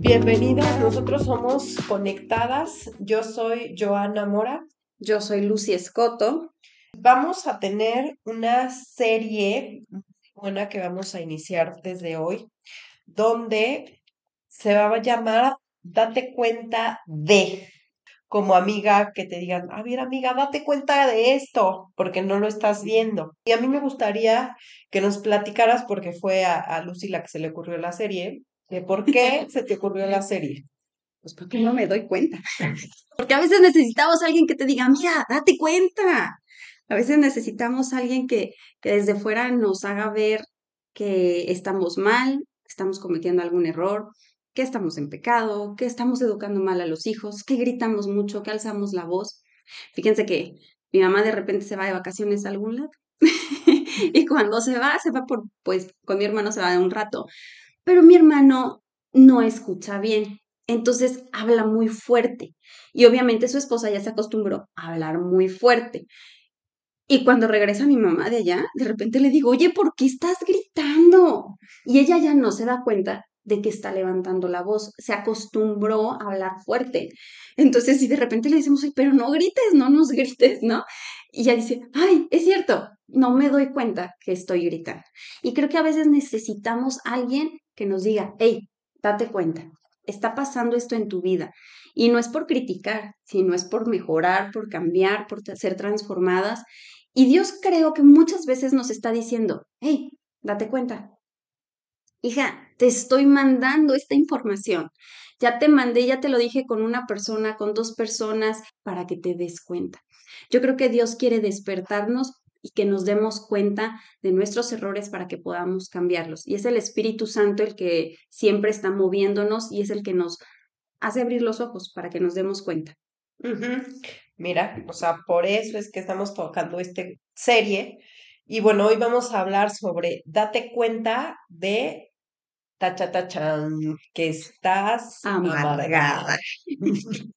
Bienvenidos, nosotros somos Conectadas. Yo soy Joana Mora. Yo soy Lucy Escoto. Vamos a tener una serie buena que vamos a iniciar desde hoy, donde se va a llamar Date cuenta de como amiga que te digan, a ver amiga, date cuenta de esto, porque no lo estás viendo. Y a mí me gustaría que nos platicaras, porque fue a, Lucy la que se le ocurrió la serie, de por qué se te ocurrió la serie. Pues porque no me doy cuenta. Porque a veces necesitamos a alguien que te diga, mira, date cuenta. A veces necesitamos a alguien que, que desde fuera nos haga ver que estamos mal, estamos cometiendo algún error, que estamos en pecado, que estamos educando mal a los hijos, que gritamos mucho, que alzamos la voz. Fíjense que mi mamá de repente se va de vacaciones a algún lado y cuando se va, se va por, pues con mi hermano se va de un rato, pero mi hermano no escucha bien, entonces habla muy fuerte y obviamente su esposa ya se acostumbró a hablar muy fuerte. Y cuando regresa mi mamá de allá, de repente le digo, oye, ¿por qué estás gritando? Y ella ya no se da cuenta de que está levantando la voz, se acostumbró a hablar fuerte. Entonces, si de repente le decimos, ay, pero no grites, no nos grites, ¿no? Y ella dice, ay, es cierto, no me doy cuenta que estoy gritando. Y creo que a veces necesitamos a alguien que nos diga, hey, date cuenta, está pasando esto en tu vida. Y no es por criticar, sino es por mejorar, por cambiar, por ser transformadas. Y Dios creo que muchas veces nos está diciendo, hey, date cuenta, hija, te estoy mandando esta información. Ya te mandé, ya te lo dije con una persona, con dos personas, para que te des cuenta. Yo creo que Dios quiere despertarnos y que nos demos cuenta de nuestros errores para que podamos cambiarlos. Y es el Espíritu Santo el que siempre está moviéndonos y es el que nos hace abrir los ojos para que nos demos cuenta. Mira, o sea, por eso es que estamos tocando esta serie. Y bueno, hoy vamos a hablar sobre date cuenta de tacha, que estás amargada.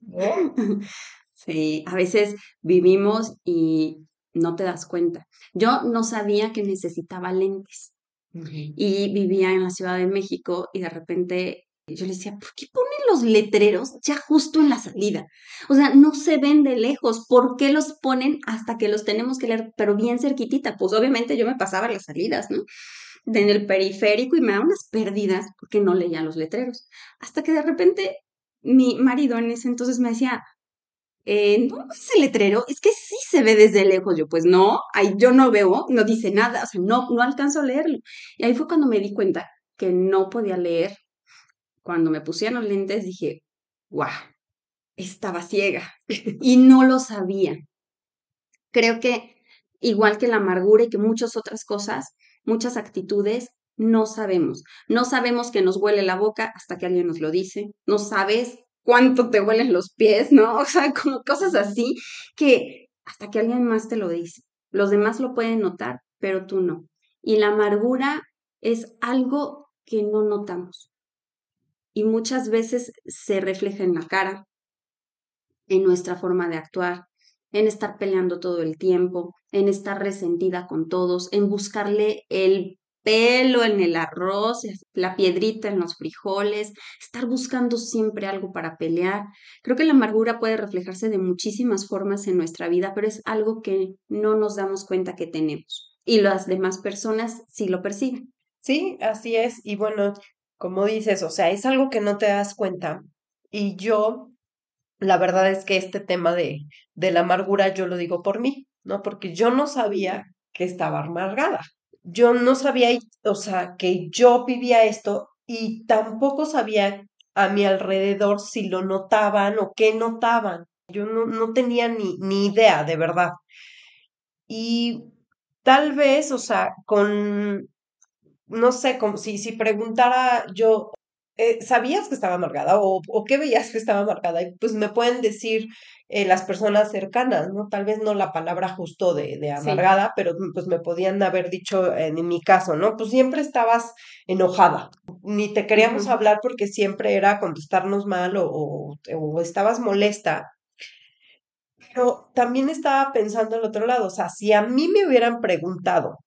Sí, a veces vivimos y no te das cuenta. Yo no sabía que necesitaba lentes y vivía en la Ciudad de México y de repente yo le decía, ¿por qué ponen los letreros ya justo en la salida? O sea, no se ven de lejos. ¿Por qué los ponen hasta que los tenemos que leer, pero bien cerquitita? Pues obviamente yo me pasaba las salidas, ¿no? En el periférico y me daba unas pérdidas porque no leía los letreros. Hasta que de repente mi marido en ese entonces me decía, eh, no, es el letrero, es que sí se ve desde lejos. Yo, pues no, ahí yo no veo, no dice nada, o sea, no, no alcanzo a leerlo. Y ahí fue cuando me di cuenta que no podía leer. Cuando me pusieron los lentes dije, guau, estaba ciega y no lo sabía. Creo que igual que la amargura y que muchas otras cosas, muchas actitudes no sabemos. No sabemos que nos huele la boca hasta que alguien nos lo dice. No sabes cuánto te huelen los pies, ¿no? O sea, como cosas así que hasta que alguien más te lo dice. Los demás lo pueden notar, pero tú no. Y la amargura es algo que no notamos. Y muchas veces se refleja en la cara, en nuestra forma de actuar, en estar peleando todo el tiempo, en estar resentida con todos, en buscarle el pelo en el arroz, la piedrita en los frijoles, estar buscando siempre algo para pelear. Creo que la amargura puede reflejarse de muchísimas formas en nuestra vida, pero es algo que no nos damos cuenta que tenemos. Y las demás personas sí lo perciben. Sí, así es. Y bueno, como dices, o sea, es algo que no te das cuenta. Y yo la verdad es que este tema de, de la amargura yo lo digo por mí, ¿no? Porque yo no sabía que estaba amargada. Yo no sabía, o sea, que yo vivía esto y tampoco sabía a mi alrededor si lo notaban o qué notaban. Yo no, no tenía ni, ni idea, de verdad. Y tal vez, o sea, con, no sé, como si, si preguntara yo eh, ¿sabías que estaba amargada o, o qué veías que estaba amargada? Y pues me pueden decir eh, las personas cercanas, ¿no? Tal vez no la palabra justo de, de amargada, pero pues me podían haber dicho en, mi caso, ¿no? Pues siempre estabas enojada, ni te queríamos hablar porque siempre era contestarnos mal o, o, o estabas molesta. Pero también estaba pensando al otro lado, o sea, si a mí me hubieran preguntado,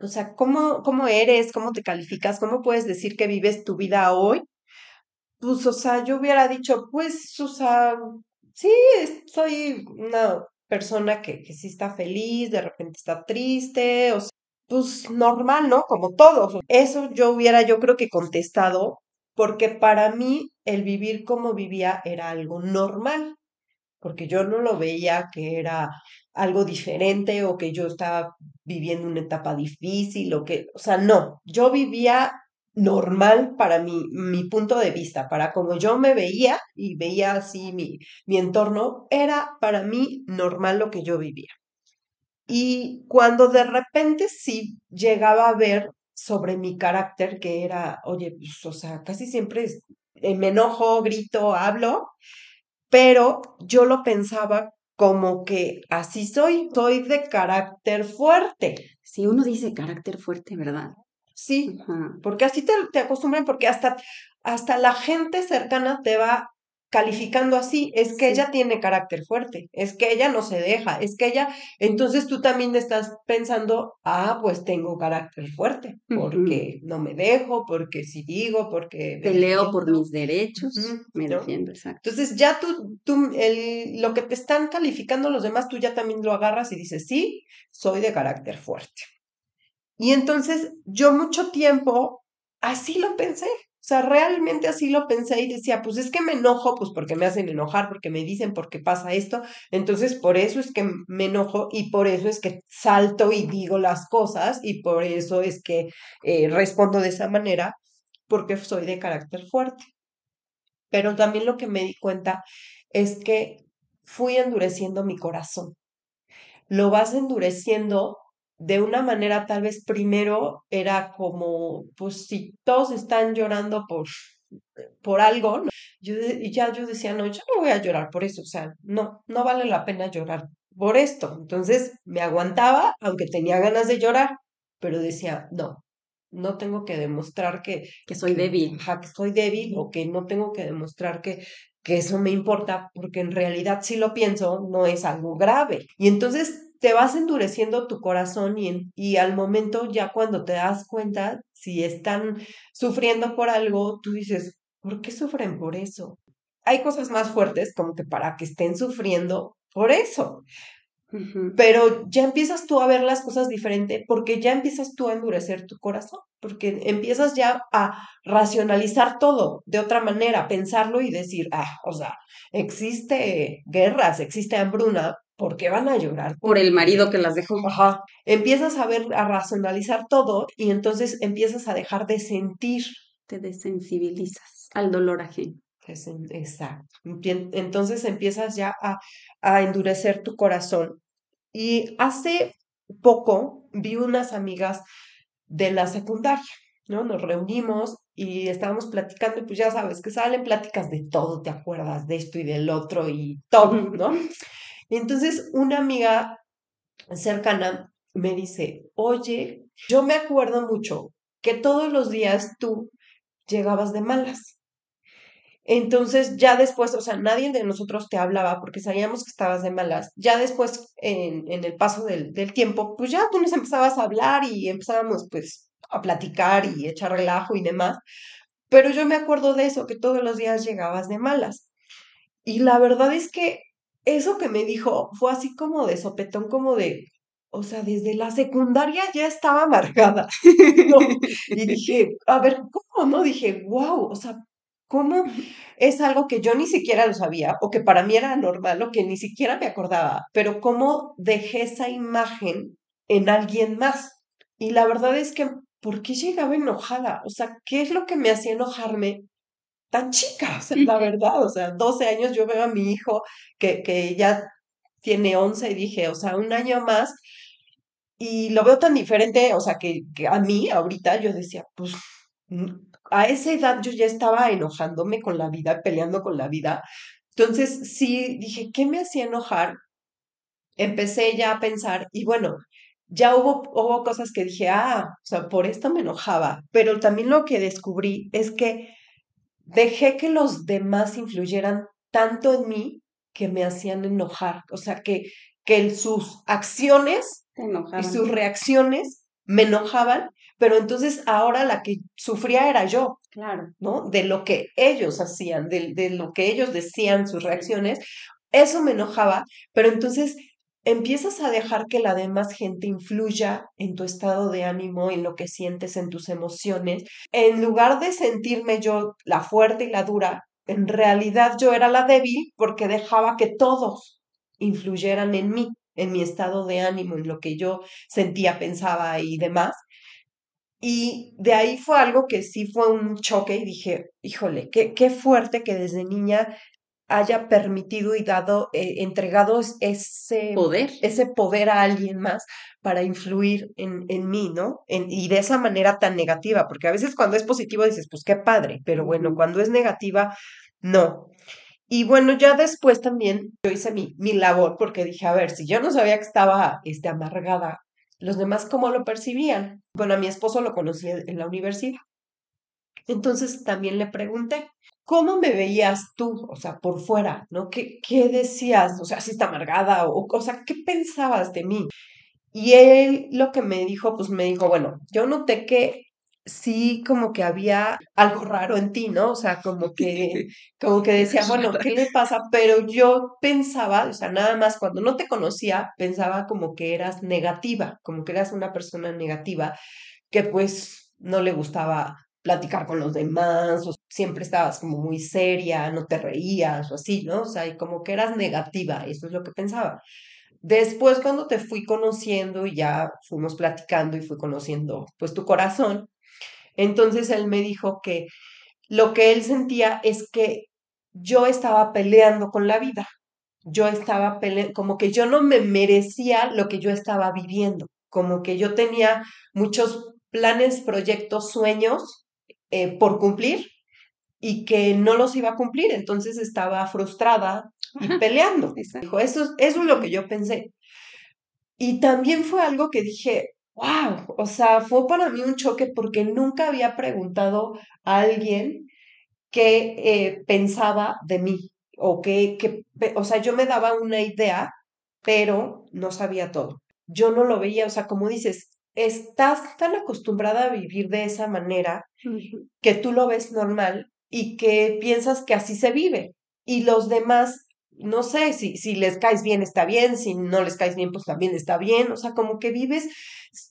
o sea, ¿cómo, cómo eres? ¿Cómo te calificas? ¿Cómo puedes decir que vives tu vida hoy? Pues, o sea, yo hubiera dicho, pues, o sea, sí, soy una persona que, que sí está feliz, de repente está triste, o sea, pues normal, ¿no? Como todos. Eso yo hubiera, yo creo que contestado, porque para mí el vivir como vivía era algo normal, porque yo no lo veía que era algo diferente o que yo estaba viviendo una etapa difícil o que, o sea, no, yo vivía normal para mi, mi punto de vista, para como yo me veía y veía así mi, mi entorno, era para mí normal lo que yo vivía. Y cuando de repente sí llegaba a ver sobre mi carácter, que era, oye, pues, o sea, casi siempre eh, me enojo, grito, hablo, pero yo lo pensaba como que así soy, soy de carácter fuerte. Si uno dice carácter fuerte, ¿verdad? Sí, porque así te, te acostumbran, porque hasta, hasta la gente cercana te va calificando así, es que ella tiene carácter fuerte, es que ella no se deja, es que ella, entonces tú también estás pensando, ah, pues tengo carácter fuerte, porque no me dejo, porque si digo, porque... Peleo por mis derechos, me defiendo, exacto. Entonces ya tú, tú el, lo que te están calificando los demás, tú ya también lo agarras y dices, sí, soy de carácter fuerte. Y entonces yo mucho tiempo así lo pensé, sea, realmente así lo pensé y decía, pues es que me enojo, pues porque me hacen enojar, porque me dicen por qué pasa esto. Entonces, por eso es que me enojo y por eso es que salto y digo las cosas y por eso es que eh, respondo de esa manera, porque soy de carácter fuerte. Pero también lo que me di cuenta es que fui endureciendo mi corazón. Lo vas endureciendo de una manera tal vez primero era como, pues si todos están llorando por, por algo, yo ya yo decía, no, yo no voy a llorar por eso, o sea, no, no vale la pena llorar por esto. Entonces me aguantaba, aunque tenía ganas de llorar, pero decía, no, no tengo que demostrar que, que soy débil. que soy débil o que no tengo que demostrar que, que eso me importa, porque en realidad si lo pienso, no es algo grave. Y entonces te vas endureciendo tu corazón y, y al momento ya cuando te das cuenta, si están sufriendo por algo, tú dices, ¿por qué sufren por eso? Hay cosas más fuertes como que para que estén sufriendo por eso. Pero ya empiezas tú a ver las cosas diferente porque ya empiezas tú a endurecer tu corazón, porque empiezas ya a racionalizar todo de otra manera, pensarlo y decir, ah, o sea, existe guerras, existe hambruna, ¿por qué van a llorar? Por el marido que las dejó. Ajá. Empiezas a ver, a racionalizar todo y entonces empiezas a dejar de sentir. Te desensibilizas al dolor ajeno. Exacto. Entonces empiezas ya a, a endurecer tu corazón. Y hace poco vi unas amigas de la secundaria, ¿no? Nos reunimos y estábamos platicando y pues ya sabes que salen pláticas de todo, te acuerdas de esto y del otro y todo, ¿no? Entonces, una amiga cercana me dice, oye, yo me acuerdo mucho que todos los días tú llegabas de malas. Entonces, ya después, o sea, nadie de nosotros te hablaba porque sabíamos que estabas de malas. Ya después, en, en el paso del, del, tiempo, pues ya tú nos empezabas a hablar y empezábamos pues a platicar y echar relajo y demás. Pero yo me acuerdo de eso, que todos los días llegabas de malas. Y la verdad es que eso que me dijo fue así como de sopetón, como de, o sea, desde la secundaria ya estaba amargada. Y dije, a ver, ¿cómo no? Dije, wow, o sea, ¿cómo es algo que yo ni siquiera lo sabía o que para mí era normal o que ni siquiera me acordaba? Pero cómo dejé esa imagen en alguien más. Y la verdad es que, ¿por qué llegaba enojada? O sea, ¿qué es lo que me hacía enojarme tan chica, o sea, la verdad, o sea, 12 años yo veo a mi hijo que, que ya tiene 11 y dije, o sea, un año más, y lo veo tan diferente, o sea, que, que, a mí ahorita yo decía, pues a esa edad yo ya estaba enojándome con la vida, peleando con la vida. Entonces sí dije, ¿qué me hacía enojar? Empecé ya a pensar y bueno, ya hubo, hubo cosas que dije, ah, o sea, por esto me enojaba, pero también lo que descubrí es que dejé que los demás influyeran tanto en mí que me hacían enojar, o sea, que, que sus acciones y sus reacciones me enojaban, pero entonces ahora la que sufría era yo, claro, ¿no? De lo que ellos hacían, de, de lo que ellos decían, sus reacciones, eso me enojaba, pero entonces empiezas a dejar que la demás gente influya en tu estado de ánimo, en lo que sientes, en tus emociones. En lugar de sentirme yo la fuerte y la dura, en realidad yo era la débil porque dejaba que todos influyeran en mí, en mi estado de ánimo, en lo que yo sentía, pensaba y demás. Y de ahí fue algo que sí fue un choque y dije, híjole, qué, qué fuerte que desde niña haya permitido y dado, eh, entregado ese poder. ese poder a alguien más para influir en, en mí, ¿no? En, y de esa manera tan negativa, porque a veces cuando es positivo dices, pues qué padre, pero bueno, cuando es negativa, no. Y bueno, ya después también yo hice mi, mi labor porque dije, a ver, si yo no sabía que estaba este, amargada, los demás cómo lo percibían. Bueno, a mi esposo lo conocí en la universidad. Entonces también le pregunté, ¿cómo me veías tú? O sea, por fuera, ¿no? ¿Qué, qué decías? O sea, si está amargada o, o sea, ¿qué pensabas de mí? Y él lo que me dijo, pues me dijo, bueno, yo noté que sí como que había algo raro en ti, ¿no? O sea, como que, como que decía, bueno, ¿qué le pasa? Pero yo pensaba, o sea, nada más cuando no te conocía, pensaba como que eras negativa, como que eras una persona negativa, que pues no le gustaba platicar con los demás, o siempre estabas como muy seria, no te reías o así, ¿no? O sea, y como que eras negativa, eso es lo que pensaba. Después, cuando te fui conociendo y ya fuimos platicando y fui conociendo, pues, tu corazón, entonces él me dijo que lo que él sentía es que yo estaba peleando con la vida. Yo estaba peleando, como que yo no me merecía lo que yo estaba viviendo, como que yo tenía muchos planes, proyectos, sueños eh, por cumplir y que no los iba a cumplir, entonces estaba frustrada y peleando. Dijo, eso, eso es lo que yo pensé. Y también fue algo que dije, wow, o sea, fue para mí un choque porque nunca había preguntado a alguien qué eh, pensaba de mí o qué, que, o sea, yo me daba una idea, pero no sabía todo. Yo no lo veía, o sea, como dices, estás tan acostumbrada a vivir de esa manera que tú lo ves normal y que piensas que así se vive. Y los demás no sé, si, si les caes bien está bien, si no les caes bien pues también está bien, o sea, como que vives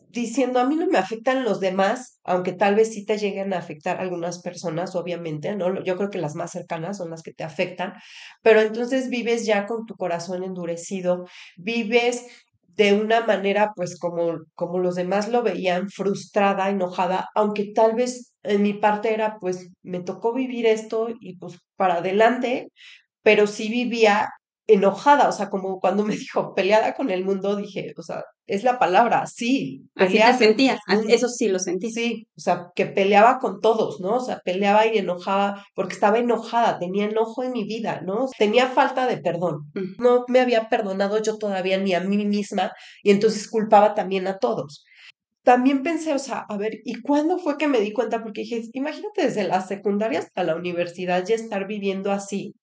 diciendo, a mí no me afectan los demás, aunque tal vez sí te lleguen a afectar algunas personas, obviamente, ¿no? Yo creo que las más cercanas son las que te afectan, pero entonces vives ya con tu corazón endurecido, vives de una manera, pues como, como los demás lo veían, frustrada, enojada, aunque tal vez en mi parte era, pues me tocó vivir esto y pues para adelante, pero sí vivía enojada, o sea, como cuando me dijo peleada con el mundo, dije, o sea, es la palabra, sí. Así te sentías, eso sí lo sentí. Sí, o sea, que peleaba con todos, ¿no? O sea, peleaba y enojaba porque estaba enojada, tenía enojo en mi vida, ¿no? Tenía falta de perdón. No me había perdonado yo todavía ni a mí misma y entonces culpaba también a todos. También pensé, o sea, a ver, ¿y cuándo fue que me di cuenta? Porque dije, imagínate desde la secundaria hasta la universidad ya estar viviendo así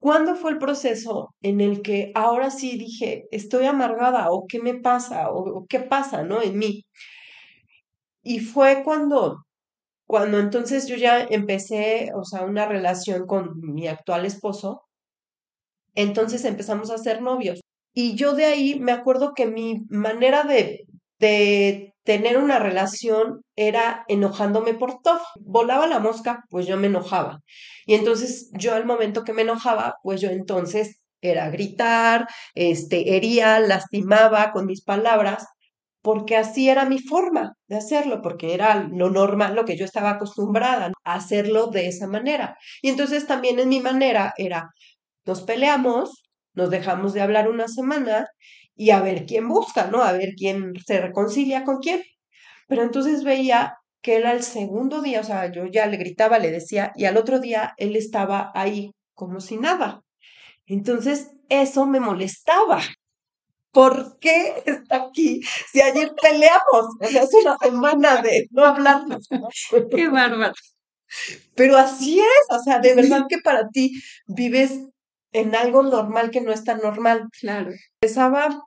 ¿Cuándo fue el proceso en el que ahora sí dije, estoy amargada o qué me pasa o, qué pasa, ¿no? En mí. Y fue cuando, cuando entonces yo ya empecé, o sea, una relación con mi actual esposo, entonces empezamos a ser novios. Y yo de ahí me acuerdo que mi manera de, de tener una relación era enojándome por todo. Volaba la mosca, pues yo me enojaba. Y entonces yo al momento que me enojaba, pues yo entonces era gritar, este, hería, lastimaba con mis palabras, porque así era mi forma de hacerlo, porque era lo normal, lo que yo estaba acostumbrada a hacerlo de esa manera. Y entonces también en mi manera era, nos peleamos, nos dejamos de hablar una semana y a ver quién busca, ¿no? A ver quién se reconcilia con quién. Pero entonces veía que él al segundo día, o sea, yo ya le gritaba, le decía, y al otro día él estaba ahí como si nada. Entonces, eso me molestaba. ¿Por qué está aquí si ayer peleamos? O sea, es una semana de no hablarnos. Qué bárbaro. Pero así es, o sea, de verdad que para ti vives en algo normal que no es tan normal. Claro. Empezaba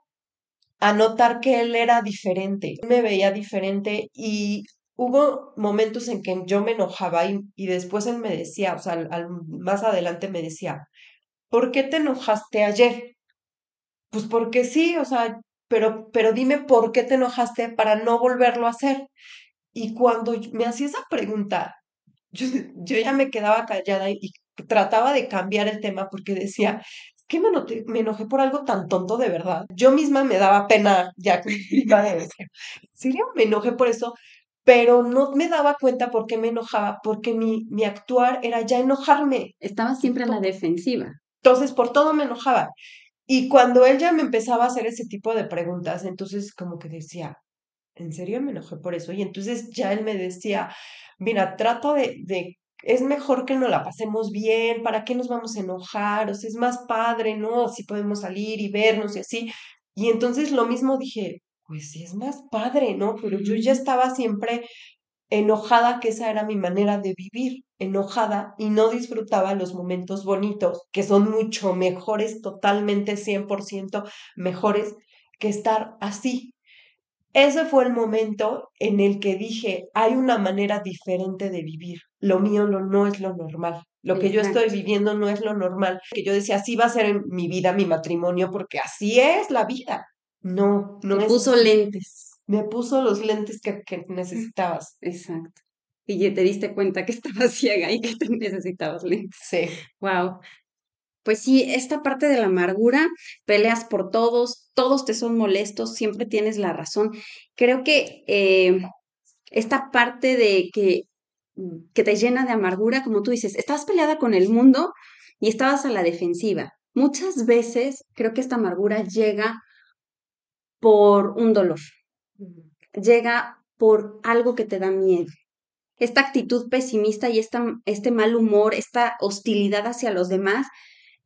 a notar que él era diferente, me veía diferente y hubo momentos en que yo me enojaba y, y después él me decía, o sea, al, más adelante me decía, ¿por qué te enojaste ayer? Pues porque sí, o sea, pero, pero dime por qué te enojaste para no volverlo a hacer. Y cuando me hacía esa pregunta, yo, yo ya me quedaba callada y, trataba de cambiar el tema porque decía, que me, me enojé por algo tan tonto de verdad. Yo misma me daba pena ya que iba de serio? Me enojé por eso, pero no me daba cuenta por qué me enojaba, porque mi, mi actuar era ya enojarme. Estaba siempre en la defensiva. Entonces, por todo me enojaba. Y cuando él ya me empezaba a hacer ese tipo de preguntas, entonces como que decía, ¿en serio me enojé por eso? Y entonces ya él me decía, mira, trato de, de es mejor que nos la pasemos bien, ¿para qué nos vamos a enojar? O sea, es más padre, ¿no? Si podemos salir y vernos y así. Y entonces lo mismo dije, pues sí es más padre, ¿no? Pero yo ya estaba siempre enojada, que esa era mi manera de vivir, enojada y no disfrutaba los momentos bonitos, que son mucho mejores, totalmente 100% mejores que estar así, ese fue el momento en el que dije, hay una manera diferente de vivir. Lo mío no, es lo normal. Lo que yo estoy viviendo no es lo normal. Que yo decía, así va a ser en mi vida, mi matrimonio, porque así es la vida. No, no Me puso lentes. Me puso los lentes que, que necesitabas. Exacto. Y te diste cuenta que estabas ciega y que te necesitabas lentes. Sí. Wow. Pues sí, esta parte de la amargura, peleas por todos, todos te son molestos, siempre tienes la razón. Creo que eh, esta parte de que, que te llena de amargura, como tú dices, estás peleada con el mundo y estabas a la defensiva. Muchas veces creo que esta amargura llega por un dolor, llega por algo que te da miedo. Esta actitud pesimista y esta, este mal humor, esta hostilidad hacia los demás,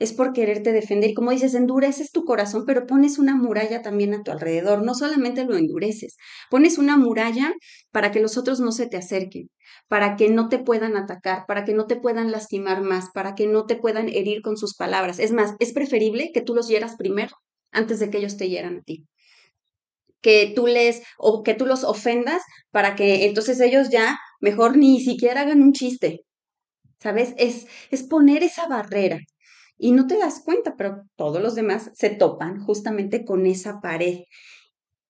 es por quererte defender. Como dices, endureces tu corazón, pero pones una muralla también a tu alrededor. No solamente lo endureces, pones una muralla para que los otros no se te acerquen, para que no te puedan atacar, para que no te puedan lastimar más, para que no te puedan herir con sus palabras. Es más, es preferible que tú los hieras primero antes de que ellos te hieran a ti que tú les o que tú los ofendas para que entonces ellos ya mejor ni siquiera hagan un chiste. ¿Sabes? Es, es poner esa barrera y no te das cuenta, pero todos los demás se topan justamente con esa pared.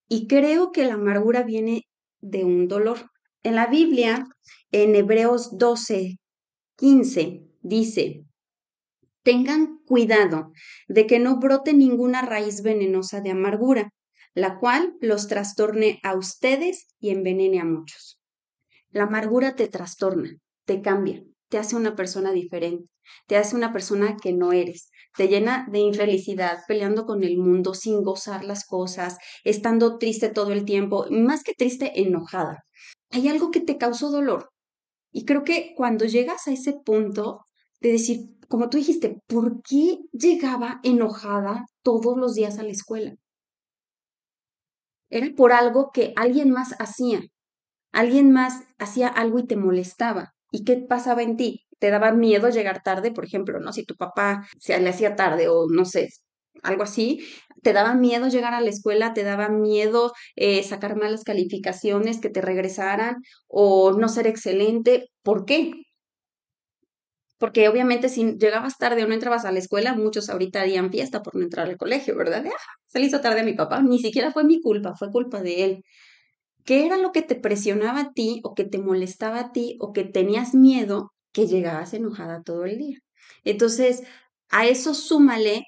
Y creo que la amargura viene de un dolor. En la Biblia, en Hebreos 12, 15, dice, tengan cuidado de que no brote ninguna raíz venenosa de amargura, la cual los trastorne a ustedes y envenene a muchos. La amargura te trastorna, te cambia, te hace una persona diferente, te hace una persona que no eres, te llena de infelicidad, peleando con el mundo sin gozar las cosas, estando triste todo el tiempo, más que triste, enojada. Hay algo que te causó dolor. Y creo que cuando llegas a ese punto de decir, como tú dijiste, ¿por qué llegaba enojada todos los días a la escuela? Era por algo que alguien más hacía. Alguien más hacía algo y te molestaba. ¿Y qué pasaba en ti? te daba miedo llegar tarde, por ejemplo, ¿no? Si tu papá se le hacía tarde o no sé, algo así, te daba miedo llegar a la escuela, te daba miedo eh, sacar malas calificaciones, que te regresaran o no ser excelente. ¿Por qué? Porque obviamente si llegabas tarde o no entrabas a la escuela, muchos ahorita harían fiesta por no entrar al colegio, ¿verdad? Ah, se le hizo tarde a mi papá, ni siquiera fue mi culpa, fue culpa de él. ¿Qué era lo que te presionaba a ti o que te molestaba a ti o que tenías miedo que llegabas enojada todo el día. Entonces, a eso súmale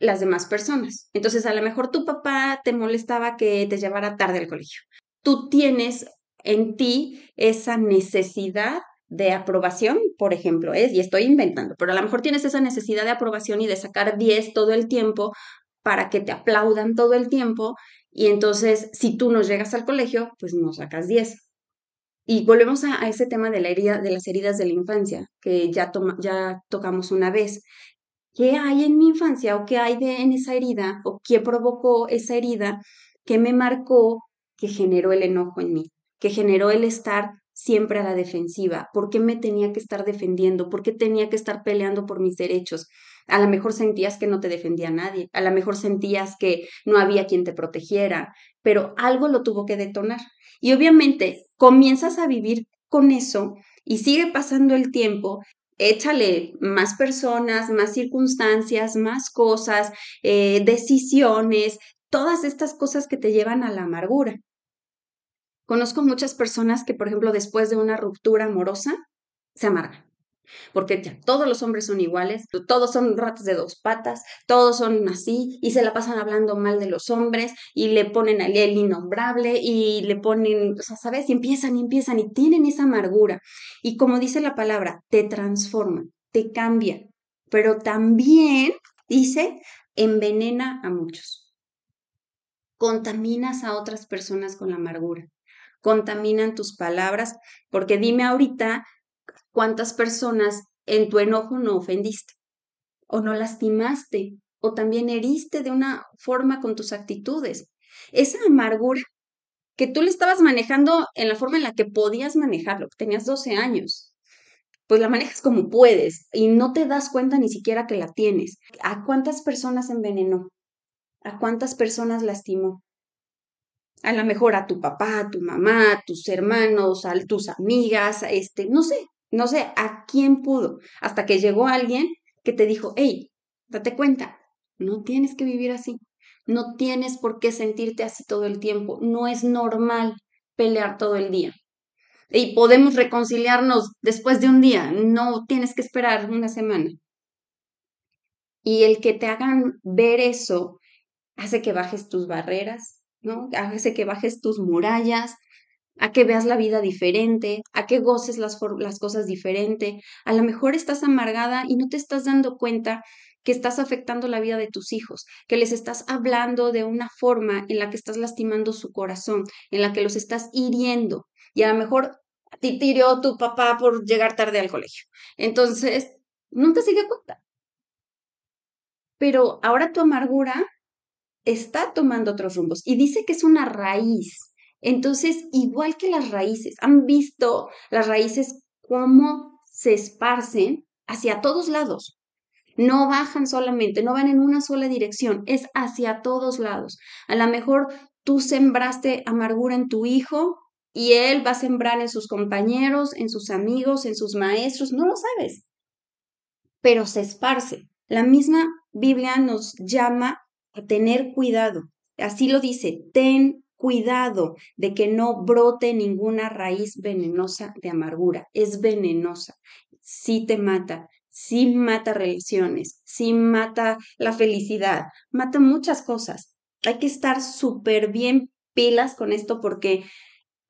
las demás personas. Entonces, a lo mejor tu papá te molestaba que te llevara tarde al colegio. Tú tienes en ti esa necesidad de aprobación, por ejemplo, es, y estoy inventando, pero a lo mejor tienes esa necesidad de aprobación y de sacar 10 todo el tiempo para que te aplaudan todo el tiempo, y entonces si tú no llegas al colegio, pues no sacas 10. Y volvemos a, ese tema de, la herida, de las heridas de la infancia, que ya, ya tocamos una vez. ¿Qué hay en mi infancia o qué hay en esa herida o qué provocó esa herida que me marcó, que generó el enojo en mí, que generó el estar siempre a la defensiva? ¿Por qué me tenía que estar defendiendo? ¿Por qué tenía que estar peleando por mis derechos? A lo mejor sentías que no te defendía nadie, a lo mejor sentías que no había quien te protegiera, pero algo lo tuvo que detonar. Y obviamente comienzas a vivir con eso y sigue pasando el tiempo. Échale más personas, más circunstancias, más cosas, eh, decisiones, todas estas cosas que te llevan a la amargura. Conozco muchas personas que, por ejemplo, después de una ruptura amorosa, se amargan porque ya todos los hombres son iguales, todos son ratas de dos patas, todos son así y se la pasan hablando mal de los hombres y le ponen al el innombrable y le ponen, o sea, ¿sabes? Y empiezan y empiezan y tienen esa amargura. Y como dice la palabra, te transforma, te cambia, pero también, dice, envenena a muchos. Contaminas a otras personas con la amargura contaminan tus palabras, porque dime ahorita cuántas personas en tu enojo no ofendiste o no lastimaste o también heriste de una forma con tus actitudes. Esa amargura que tú le estabas manejando en la forma en la que podías manejarlo, tenías 12 años, pues la manejas como puedes y no te das cuenta ni siquiera que la tienes. ¿A cuántas personas envenenó? ¿A cuántas personas lastimó? A lo mejor a tu papá, a tu mamá, a tus hermanos, a tus amigas, este, no sé, no sé a quién pudo, hasta que llegó alguien que te dijo, hey, date cuenta, no tienes que vivir así, no tienes por qué sentirte así todo el tiempo, no es normal pelear todo el día. Y podemos reconciliarnos después de un día, no tienes que esperar una semana. Y el que te hagan ver eso hace que bajes tus barreras, ¿no? Hace que bajes tus murallas, a que veas la vida diferente, a que goces las, las cosas diferente. A lo mejor estás amargada y no te estás dando cuenta que estás afectando la vida de tus hijos, que les estás hablando de una forma en la que estás lastimando su corazón, en la que los estás hiriendo. Y a lo mejor te tiró tu papá por llegar tarde al colegio. Entonces, no te sigue cuenta. Pero ahora tu amargura está tomando otros rumbos y dice que es una raíz entonces, igual que las raíces, han visto las raíces cómo se esparcen hacia todos lados. No bajan solamente, no van en una sola dirección, es hacia todos lados. A lo mejor tú sembraste amargura en tu hijo y él va a sembrar en sus compañeros, en sus amigos, en sus maestros, no lo sabes, pero se esparce. La misma Biblia nos llama a tener cuidado. Así lo dice, ten cuidado de que no brote ninguna raíz venenosa de amargura. Es venenosa. Sí te mata, sí mata relaciones, sí mata la felicidad, mata muchas cosas. Hay que estar súper bien pilas con esto porque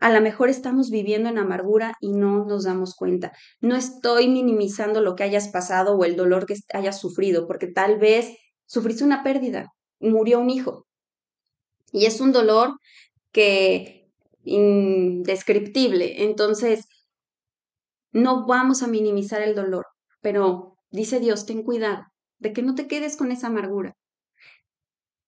a lo mejor estamos viviendo en amargura y no nos damos cuenta. No estoy minimizando lo que hayas pasado o el dolor que hayas sufrido, porque tal vez sufriste una pérdida, murió un hijo. Y es un dolor que indescriptible. Entonces, no vamos a minimizar el dolor, pero dice Dios, ten cuidado de que no te quedes con esa amargura.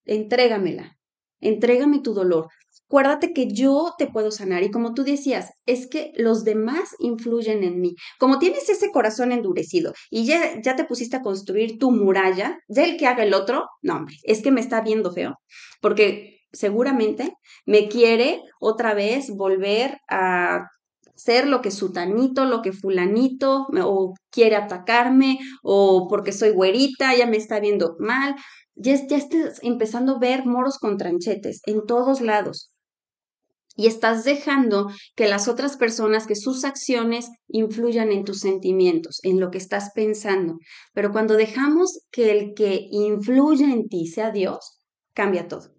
Entrégamela, entrégame tu dolor. Acuérdate que yo te puedo sanar y como tú decías, es que los demás influyen en mí. Como tienes ese corazón endurecido y ya, ya te pusiste a construir tu muralla, ya el que haga el otro, no, hombre, es que me está viendo feo, porque seguramente me quiere otra vez volver a ser lo que sutanito, lo que fulanito, o quiere atacarme, o porque soy güerita, ya me está viendo mal. Ya, ya estás empezando a ver moros con tranchetes en todos lados. Y estás dejando que las otras personas, que sus acciones influyan en tus sentimientos, en lo que estás pensando. Pero cuando dejamos que el que influya en ti sea Dios, cambia todo.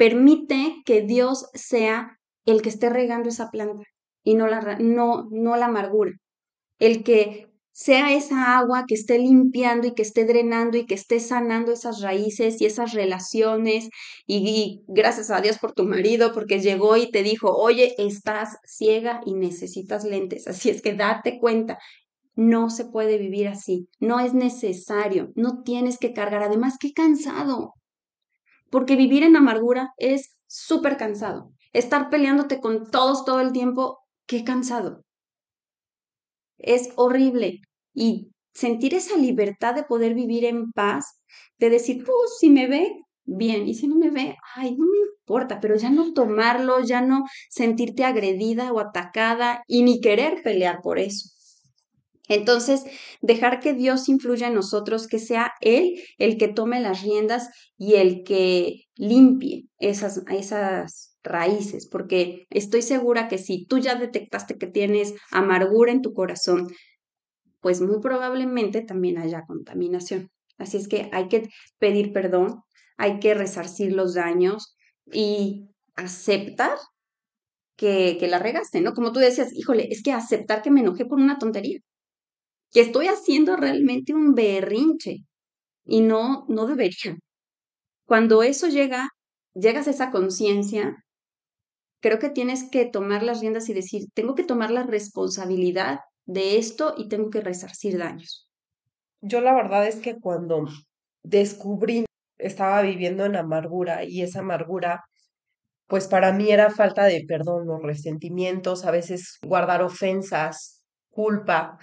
Permite que Dios sea el que esté regando esa planta y no la, no, no la amargura. El que sea esa agua que esté limpiando y que esté drenando y que esté sanando esas raíces y esas relaciones. Y, gracias a Dios por tu marido, porque llegó y te dijo, oye, estás ciega y necesitas lentes. Así es que date cuenta. No se puede vivir así, no es necesario, no tienes que cargar. Además, qué cansado, porque vivir en amargura es súper cansado. Estar peleándote con todos todo el tiempo, qué cansado. Es horrible y sentir esa libertad de poder vivir en paz, de decir, pues si me ve, bien, y si no me ve, ay, no me importa, pero ya no tomarlo, ya no sentirte agredida o atacada y ni querer pelear por eso. Entonces, dejar que Dios influya en nosotros, que sea Él el que tome las riendas y el que limpie esas, esas raíces, porque estoy segura que si tú ya detectaste que tienes amargura en tu corazón, pues muy probablemente también haya contaminación. Así es que hay que pedir perdón, hay que resarcir los daños y aceptar que, que la regaste, ¿no? Como tú decías, híjole, es que aceptar que me enojé por una tontería, que estoy haciendo realmente un berrinche y no, no debería. Cuando eso llega, llegas a esa conciencia, creo que tienes que tomar las riendas y decir, tengo que tomar la responsabilidad de esto y tengo que resarcir daños. Yo la verdad es que cuando descubrí, estaba viviendo en amargura y esa amargura, pues para mí era falta de perdón, los resentimientos, a veces guardar ofensas, culpa.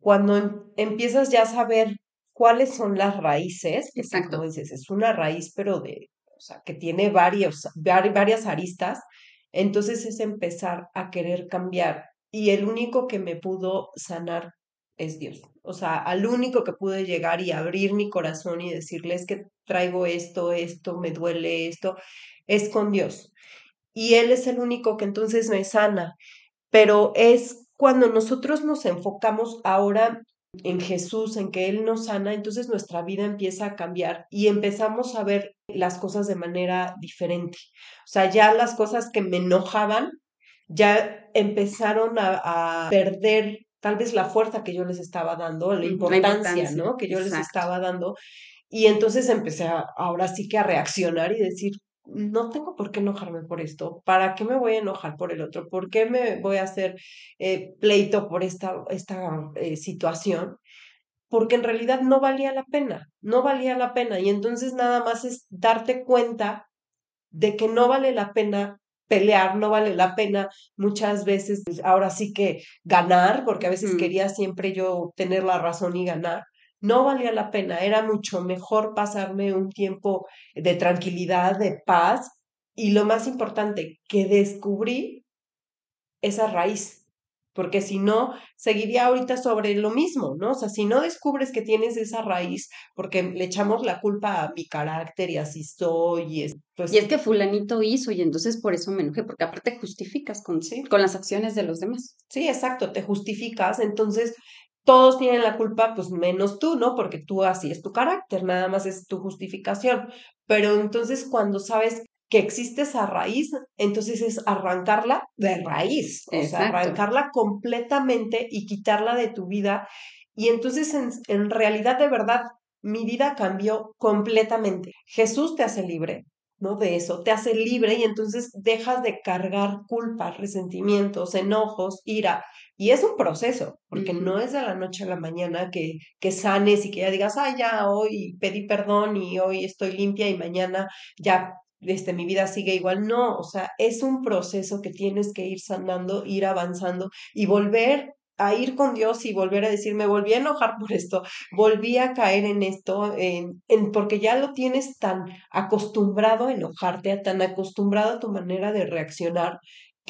Cuando em, empiezas ya a saber cuáles son las raíces, Exacto. como dices, es una raíz, pero de, o sea, que tiene varios, varias aristas, entonces es empezar a querer cambiar y el único que me pudo sanar es Dios. O sea, al único que pude llegar y abrir mi corazón y decirles que traigo esto, esto, me duele esto, es con Dios. Y Él es el único que entonces me sana. Pero es cuando nosotros nos enfocamos ahora en Jesús, en que Él nos sana, entonces nuestra vida empieza a cambiar y empezamos a ver las cosas de manera diferente. O sea, ya las cosas que me enojaban, ya empezaron a, perder tal vez la fuerza que yo les estaba dando, la importancia, ¿no? Que yo les estaba dando. Y entonces empecé ahora sí que a reaccionar y decir, no tengo por qué enojarme por esto, ¿para qué me voy a enojar por el otro? ¿Por qué me voy a hacer eh, pleito por esta, esta eh, situación? Porque en realidad no valía la pena, no valía la pena. Y entonces nada más es darte cuenta de que no vale la pena pelear, no vale la pena muchas veces, ahora sí que ganar, porque a veces quería siempre yo tener la razón y ganar. No valía la pena, era mucho mejor pasarme un tiempo de tranquilidad, de paz y lo más importante, que descubrí esa raíz, porque si no, seguiría ahorita sobre lo mismo, ¿no? O sea, si no descubres que tienes esa raíz, porque le echamos la culpa a mi carácter y así soy, y es, pues... Y es que fulanito hizo y entonces por eso me enojé, porque aparte justificas con, con las acciones de los demás. Sí, exacto, te justificas, entonces todos tienen la culpa, pues menos tú, ¿no? Porque tú así es tu carácter, nada más es tu justificación. Pero entonces cuando sabes que existe esa raíz, entonces es arrancarla de raíz, o sea, arrancarla completamente y quitarla de tu vida. Y entonces en, en realidad de verdad mi vida cambió completamente. Jesús te hace libre, ¿no? De eso, te hace libre y entonces dejas de cargar culpas, resentimientos, enojos, ira. Y es un proceso, porque no es de la noche a la mañana que, que sanes y que ya digas, ah, ya hoy pedí perdón y hoy estoy limpia y mañana ya este, mi vida sigue igual. No, o sea, es un proceso que tienes que ir sanando, ir avanzando y volver a ir con Dios y volver a decir, me volví a enojar por esto, volví a caer en esto, en, en, porque ya lo tienes tan acostumbrado a enojarte, tan acostumbrado a tu manera de reaccionar,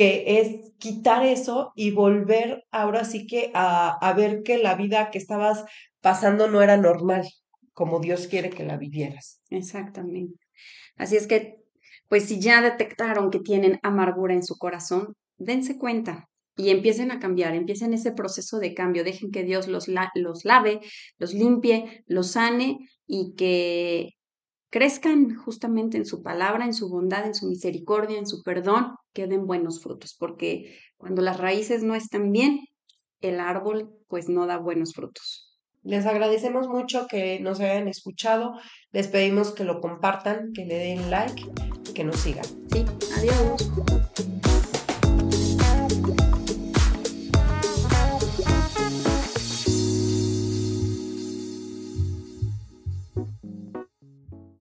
que es quitar eso y volver ahora sí que a, a ver que la vida que estabas pasando no era normal, como Dios quiere que la vivieras. Exactamente. Así es que pues si ya detectaron que tienen amargura en su corazón, dense cuenta y empiecen a cambiar, empiecen ese proceso de cambio, dejen que Dios los, los lave, los limpie, los sane y que crezcan justamente en su palabra, en su bondad, en su misericordia, en su perdón, que den buenos frutos, porque cuando las raíces no están bien, el árbol pues no da buenos frutos. Les agradecemos mucho que nos hayan escuchado. Les pedimos que lo compartan, que le den like, que nos sigan. Sí, adiós.